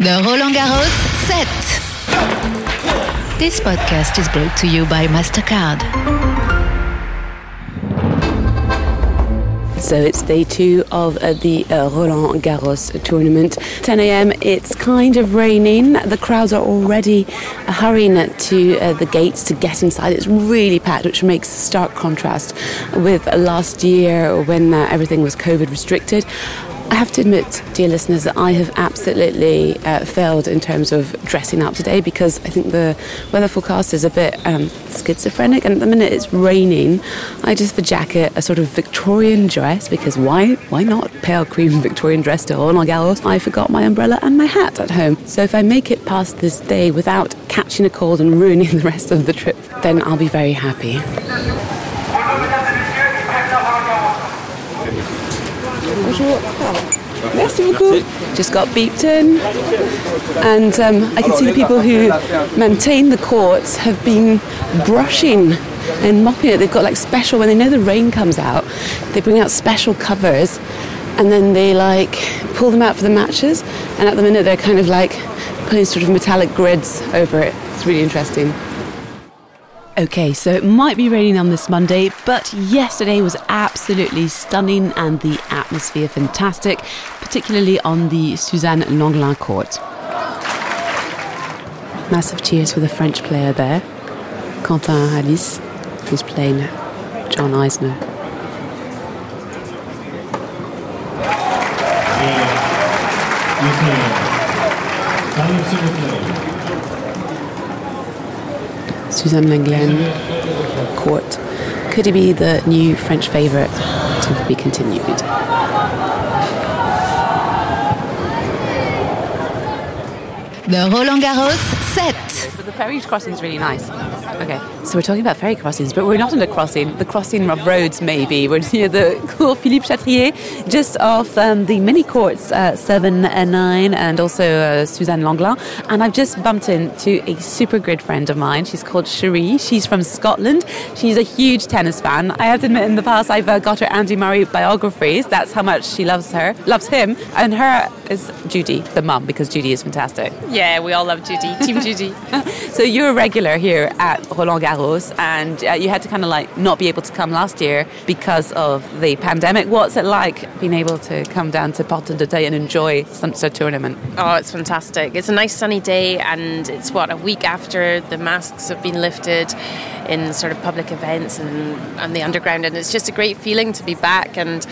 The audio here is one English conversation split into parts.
The Roland Garros set. This podcast is brought to you by MasterCard. So it's day two of uh, the uh, Roland Garros tournament. 10 a.m. It's kind of raining. The crowds are already uh, hurrying to the gates to get inside. It's really packed, which makes stark contrast with last year when everything was COVID restricted. I have to admit, dear listeners, that I have absolutely uh, failed in terms of dressing up today because I think the weather forecast is a bit um, schizophrenic, and at the minute it's raining. I just have a jacket, a sort of Victorian dress because why? Why not pale cream Victorian dress to Roland Garros? I forgot my umbrella and my hat at home. So if I make it past this day without catching a cold and ruining the rest of the trip, then I'll be very happy. Bonjour. Merci beaucoup. Just got beeped in, and um, I can see the people who maintain the courts have been brushing and mopping it. They've got like special when they know the rain comes out, they bring out special covers, and then they like pull them out for the matches. And at the minute, they're kind of like putting sort of metallic grids over it. It's really interesting. Okay, so it might be raining on this Monday, but yesterday was absolutely stunning and the atmosphere fantastic, particularly on the Suzanne Lenglen court. Massive cheers for the French player there, Quentin Halys, who's playing John Isner. Suzanne Lenglen court. Could he be the new French favourite to be continued? The Roland Garros set. But the ferry crossing is really nice. Okay, so we're talking about ferry crossings, but we're not on a crossing. The crossing of roads, maybe. We're near the Cours Philippe Chatrier, just off um, the mini courts uh, 7 and 9, and also uh, Suzanne Lenglen. And I've just bumped into a super good friend of mine. She's called Cherie. She's from Scotland. She's a huge tennis fan. I have to admit, in the past, I've uh, got her Andy Murray biographies. That's how much she loves her, loves him. And her is Judy, the mum, because Judy is fantastic. Yeah, we all love Judy. Team Judy. So you're a regular here at Roland Garros, and uh, you had to kind of like not be able to come last year because of the pandemic. What's it like being able to come down to Porte de Day and enjoy such a tournament? Oh, it's fantastic. It's a nice sunny day, and it's what a week after the masks have been lifted in sort of public events and, and the underground, and it's just a great feeling to be back and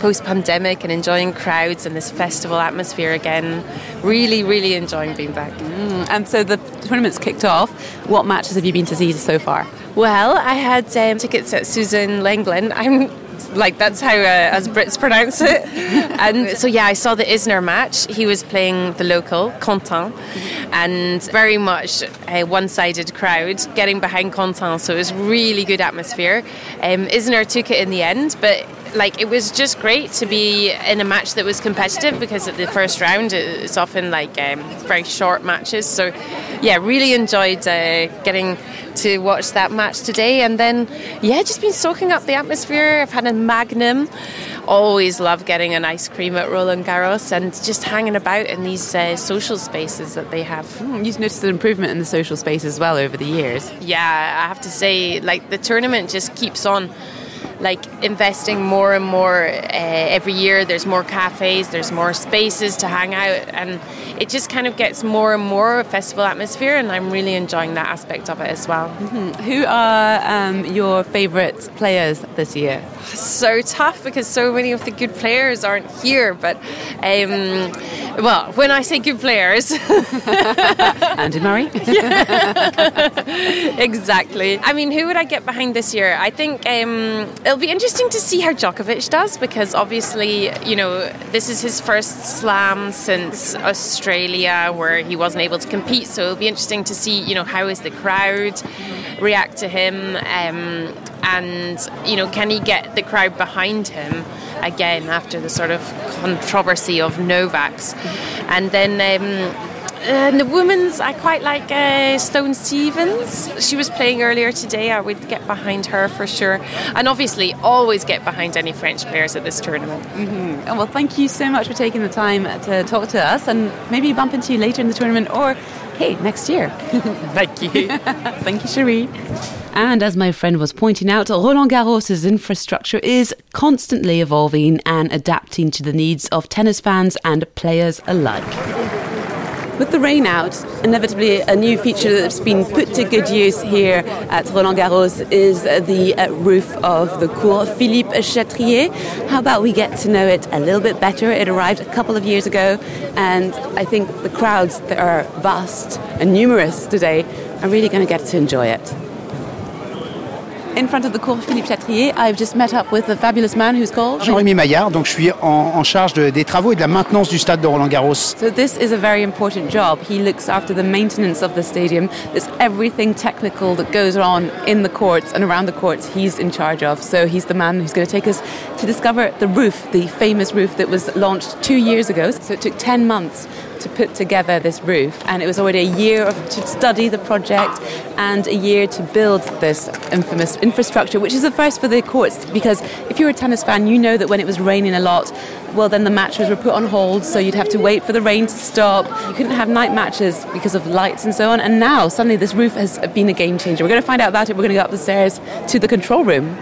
post pandemic and enjoying crowds and this festival atmosphere again. Really, really enjoying being back. Mm, and so the tournament's kicked off. What matches have you been to see so far? Well, I had um, tickets at Susan Lenglen. I'm like that's how uh, as Brits pronounce it. and so yeah, I saw the Isner match. He was playing the local Quentin, and very much a one-sided crowd getting behind Quentin. So it was really good atmosphere. Um, Isner took it in the end, but like it was just great to be in a match that was competitive because at the first round it's often like um, very short matches. So yeah, really enjoyed uh, getting to watch that match today, and then yeah, just been soaking up the atmosphere. I've had a Magnum. Always love getting an ice cream at Roland Garros and just hanging about in these uh, social spaces that they have. Mm, you've noticed an improvement in the social space as well over the years. Yeah, I have to say, like the tournament just keeps on like investing more and more uh, every year. There's more cafes, there's more spaces to hang out, and it just kind of gets more and more a festival atmosphere. And I'm really enjoying that aspect of it as well. Mm-hmm. Who are um, your favourite players this year? So tough because so many of the good players aren't here. But um, well, when I say good players, Andy Murray. exactly. I mean, who would I get behind this year? I think um, it'll be interesting to see how Djokovic does because obviously, you know, this is his first slam since Australia where he wasn't able to compete. So it'll be interesting to see, you know, how is the crowd react to him, um, and you know, can he get the crowd behind him? again after the sort of controversy of Novak's. And then um, And the women's, I quite like uh, Sloane Stephens. She was playing earlier today. I would get behind her for sure. And obviously, always get behind any French players at this tournament. Mm-hmm. Well, thank you so much for taking the time to talk to us and maybe bump into you later in the tournament or, hey, next year. thank you. thank you, Cherie. And as my friend was pointing out, Roland Garros' infrastructure is constantly evolving and adapting to the needs of tennis fans and players alike. With the rain out, inevitably a new feature that's been put to good use here at Roland Garros is the uh, roof of the Cours Philippe Chatrier. How about we get to know it a little bit better? It arrived a couple of years ago, and I think the crowds that are vast and numerous today are really going to get to enjoy it in front of the Cours Philippe Chatrier. I've just met up with a fabulous man who's called Jean-Rémy Maillard. Donc je suis en, en charge de, des travaux et de la maintenance du stade de Roland Garros. So this is a very important job. He looks after the maintenance of the stadium. There's everything technical that goes on in the courts and around the courts. He's in charge of. So he's the man who's going to take us to discover the roof, the famous roof that was launched two years ago. So it took 10 months to put together this roof, and it was already a year of, to study the project and a year to build this infamous infrastructure, which is the first for the courts. Because if you're a tennis fan, you know that when it was raining a lot, well, then the matches were put on hold, so you'd have to wait for the rain to stop. You couldn't have night matches because of lights and so on. And now, suddenly, this roof has been a game changer. We're going to find out about it. We're going to go up the stairs to the control room.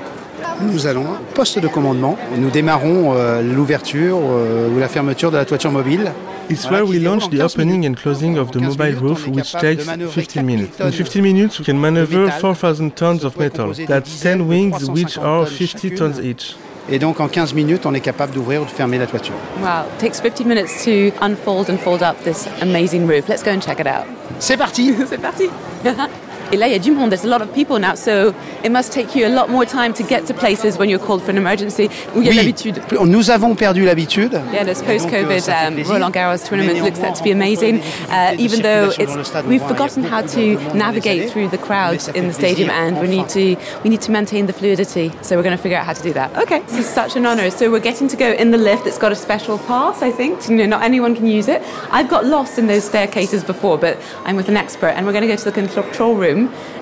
Nous allons poste de commandement nous démarrons euh, l'ouverture euh, ou la fermeture de la toiture mobile. It's where we launch the opening and closing of the mobile roof, which takes 15 minutes. In 15 minutes, we can maneuver 4,000 tons of metal. That's 10 wings, which are 50 tons each. Et donc en 15 minutes, on est capable d'ouvrir ou de fermer la toiture. Wow, it takes 50 minutes to unfold and fold up this amazing roof. Let's go and check it out. C'est parti C'est parti Et là, il y a du monde. There's a lot of people now, so it must take you a lot more time to get to places when you're called for an emergency. Où il y a Oui, l'habitude. nous avons perdu l'habitude. Yeah, this euh, post-COVID um. Roland Garros tournament looks set to be amazing, uh, even though it's dans le stade, we've forgotten il y a how to de monde dans les navigate through the crowds in the stadium, and we need to we need to maintain the fluidity. So we're going to figure out how to do that. Okay, this is such an honour. So we're getting to go in the lift. It's got a special pass, I think. You know, not anyone can use it. I've got lost in those staircases before, but I'm with an expert, and we're going to go to the control room.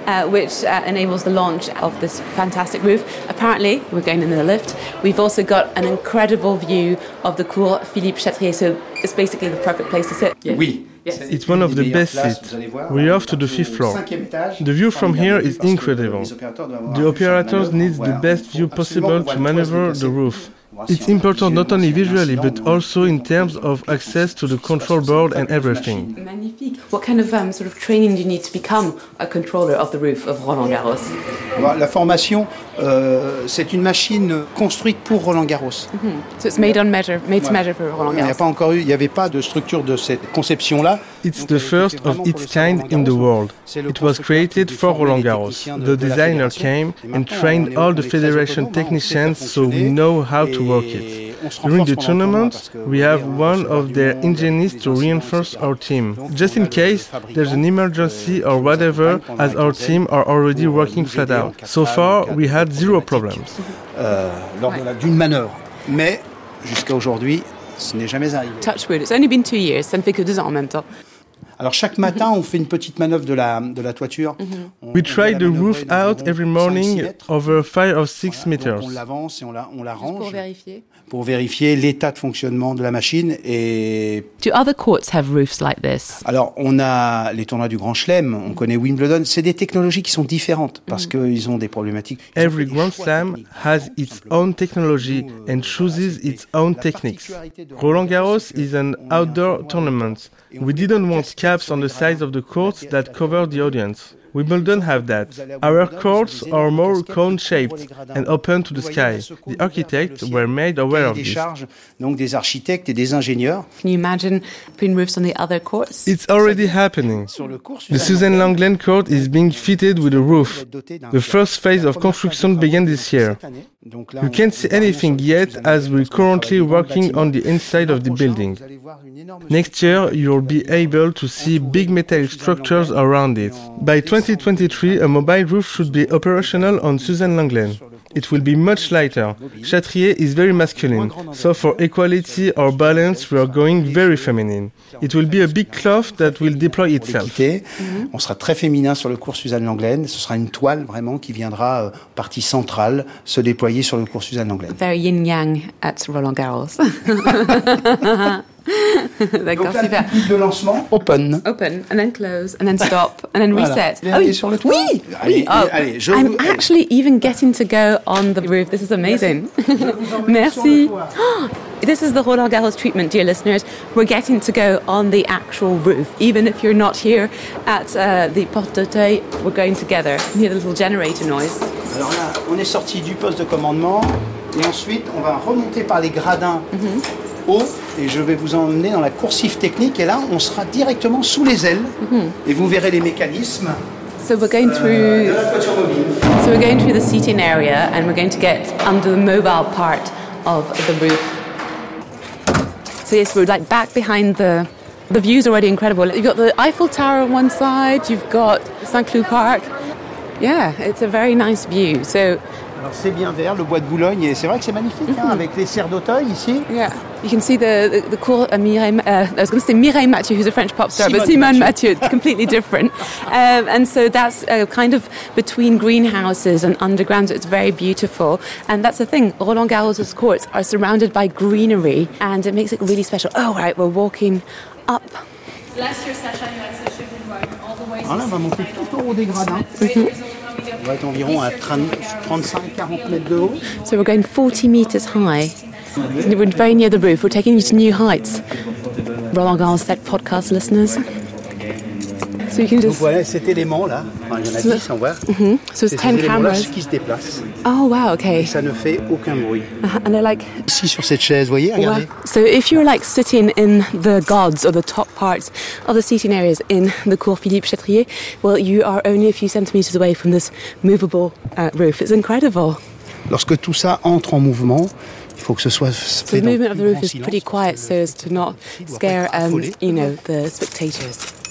Uh, which uh, enables the launch of this fantastic roof. Apparently, we're going in the lift. We've also got an incredible view of the Cour Philippe Chatrier, so it's basically the perfect place to sit. Oui. It's one of the best seats. We're off to the fifth floor. The view from here is incredible. The operators need the best view possible to maneuver the roof. It's important not only visually but also in terms of access to the control board and everything. What kind of um, sort of training do you need to become a controller of the roof of Roland Garros? Bah, La formation, euh, c'est une machine construite pour Roland Garros. So it's made on measure, made to measure for Roland Il n'y a Garros. pas encore eu, il n'y avait pas de structure de cette conception-là. It's the first of its kind in the world. It was created for Roland Garros. The designer came and trained all the federation technicians so we know how to work it. During the tournament, we have one of their engineers to reinforce our team. Just in case there's an emergency or whatever, as our team are already working flat out. So far, we had zero problems. euh, lors de la- d'une manœuvre. Mais jusqu'à aujourd'hui, ce n'est jamais arrivé. Touch wood. It's only been two years. Ça ne fait que deux ans en même temps. Alors chaque matin, on fait une petite manœuvre de la, de la toiture. On- We on try the roof out every 5-6 morning over 5 or 6 Voilà, meters. donc on l'avance et on la, on la range Pour vérifier. pour vérifier l'état de fonctionnement de la machine. Et Do other courts have roofs like this? alors, on a les tournois du Grand Chelem, on connaît Wimbledon. C'est des technologies qui sont différentes parce qu'ils ont des problématiques. Every Grand Slam has its own technology and chooses its own techniques. Roland Garros is an outdoor tournament. We didn't want caps on the sides of the courts that covered the audience. Wimbledon have that. Our courts are more cone-shaped and open to the sky. The architects were made aware of this. charges donc des architectes et des ingénieurs. Can you imagine putting roofs on the other courts? It's already happening. Sur le cours, The Susan Lenglen court is being fitted with a roof. The first phase of construction began this year. You can't see anything yet as we're currently working on the inside of the building. prochain, vous allez voir une énorme Next year, you'll be able to see big metallic structures around it. By 2023, a mobile roof should be operational on Susan Langland. it will be much lighter. Chatrier is very masculine, so for equality or balance, we are going very feminine. It will be a big cloth that will deploy itself. On sera très féminin sur le cours Suzanne Langlaine. Ce sera une toile vraiment qui viendra, euh, partie centrale, se déployer sur le cours Suzanne Langlaine. Very yin-yang at Roland Garros. D'accord, Donc, super. de lancement, open. Open, and then close, and then stop, and then reset. Voilà. Oh, sur le toit. Oui, allez, oh, allez, je I'm vous... actually even getting to go on the roof. This is amazing. Merci. This is the Roland Garros treatment, dear listeners. We're getting to go on the actual roof. Even if you're not here at uh, the Porte d'Auteuil, we're going together. You hear the little generator noise? Alors là, on est sorti du poste de commandement et ensuite on va remonter par les gradins mm -hmm haut et je vais vous emmener dans la coursive technique et là on sera directement sous les ailes mm -hmm. et vous verrez les mécanismes. So we're going through. So we're going through the seating area and we're going to get under the mobile part of the roof. So yes, we're like back behind the. The view's already incredible. You've got the Eiffel Tower on one side. You've got Saint Cloud Park. Yeah, it's a very nice view. So. Alors c'est bien vert, le bois de Boulogne, et c'est vrai que c'est magnifique, mm -hmm. hein, avec les serres d'Auteuil ici. Yeah. You can see the, the, the cool uh, Mireille, uh, I was going to say Mireille Mathieu, who's a French pop star, Simone but Simone Mathieu. Mathieu, it's completely different. Um, and so that's uh, kind of between greenhouses and underground, so it's very beautiful. And that's the thing, Roland Garros' courts are surrounded by greenery, and it makes it really special. Oh, right, we're walking up. Last year, Sacha and all the way voilà, on va monter tout au haut des gradins. On va être environ à 35-40 mètres de haut. So we're going 40 meters high. We're very near the roof. We're taking you to new heights. Roland Garros Set podcast listeners. So you can just. Donc voilà cet élément là, enfin, il y en a 10 on voit. Mm -hmm. So it's 10 cameras qui se déplacent. Oh wow, okay. Et ça ne fait aucun bruit. Uh -huh. And they're like. Ici sur cette chaise, voyez, regardez. Wow. So if you're like sitting in the gods or the top parts of the seating areas in the Cour Philippe Chatrier, well, you are only a few centimeters away from this movable uh, roof. It's incredible. Lorsque tout ça entre en mouvement, il faut que ce soit fait the movement of the roof is pretty quiet so as to not scare um, you know the spectators.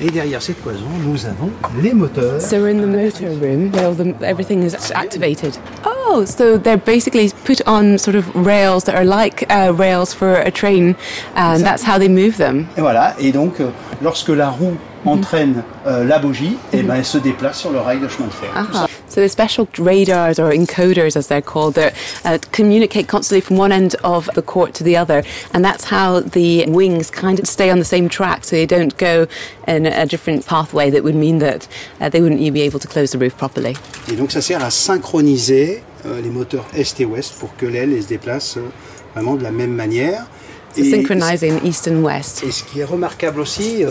Et derrière cette cloison, nous avons les moteurs. So we're in the motor room where all the, everything is activated. Oh, so they're basically put on sort of rails that are like uh, rails for a train, and that's how they move them. Et voilà. Et donc, euh, lorsque la roue entraîne euh, la bougie, et ben elle se déplace sur le rail de chemin de fer. Uh-huh. So there's special radars or encoders, as they're called, that uh, communicate constantly from one end of the court to the other, and that's how the wings kind of stay on the same track, so they don't go in a different pathway that would mean that uh, they wouldn't be able to close the roof properly. Et donc ça sert à synchroniser euh, les moteurs est et ouest pour que l'aile se déplace euh, vraiment de la même manière. So synchronizing east and west. Et ce qui est remarquable aussi,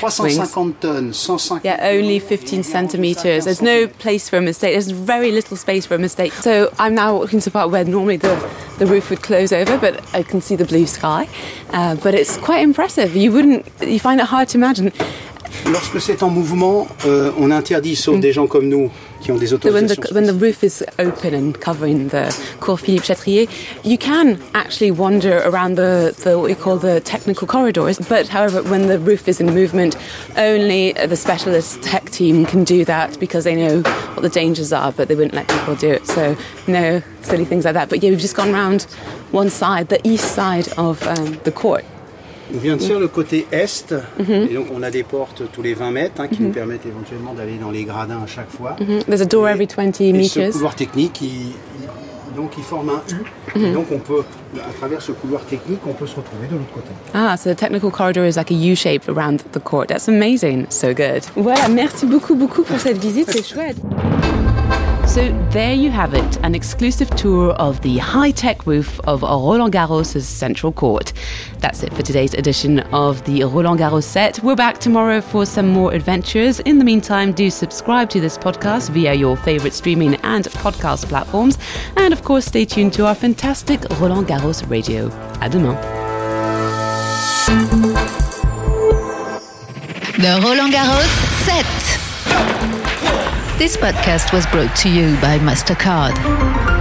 350 euh, tonnes, 150. Yeah, only 15 centimeters. There's no place for a mistake. There's very little space for a mistake. So I'm now walking to the part where normally the, the roof would close over, but I can see the blue sky. Uh, but it's quite impressive. You wouldn't, you find it hard to imagine. Lorsque c'est en mouvement, euh, on interdit, sauf mm. des gens comme nous, qui ont des autorisations. So when, the, when the roof is open and covering the Cour Philippe Chatrier, you can actually wander around the, the what we call the technical corridors. But however, when the roof is in movement, only the specialist tech team can do that because they know what the dangers are, but they wouldn't let people do it. So no silly things like that. But yeah, we've just gone around one side, the east side of um, the court. On vient de faire le côté est, -hmm. et donc on a des portes tous les 20 mètres hein, qui nous permettent éventuellement d'aller dans les gradins à chaque fois. -hmm. There's a door et, every 20 et meters. ce couloir technique, il, il, donc il forme un U, et donc on peut, à travers ce couloir technique, on peut se retrouver de l'autre côté. Ah, so the technical corridor is like a U shape around the court. That's amazing. So good. Voilà, merci beaucoup, beaucoup pour cette visite, c'est chouette. So there you have it, an exclusive tour of the high-tech roof of Roland Garros' central court. That's it for today's edition of the Roland Garros set. We're back tomorrow for some more adventures. In the meantime, do subscribe to this podcast via your favorite streaming and podcast platforms. And of course, stay tuned to our fantastic Roland Garros radio. À demain. The Roland Garros set. This podcast was brought to you by MasterCard.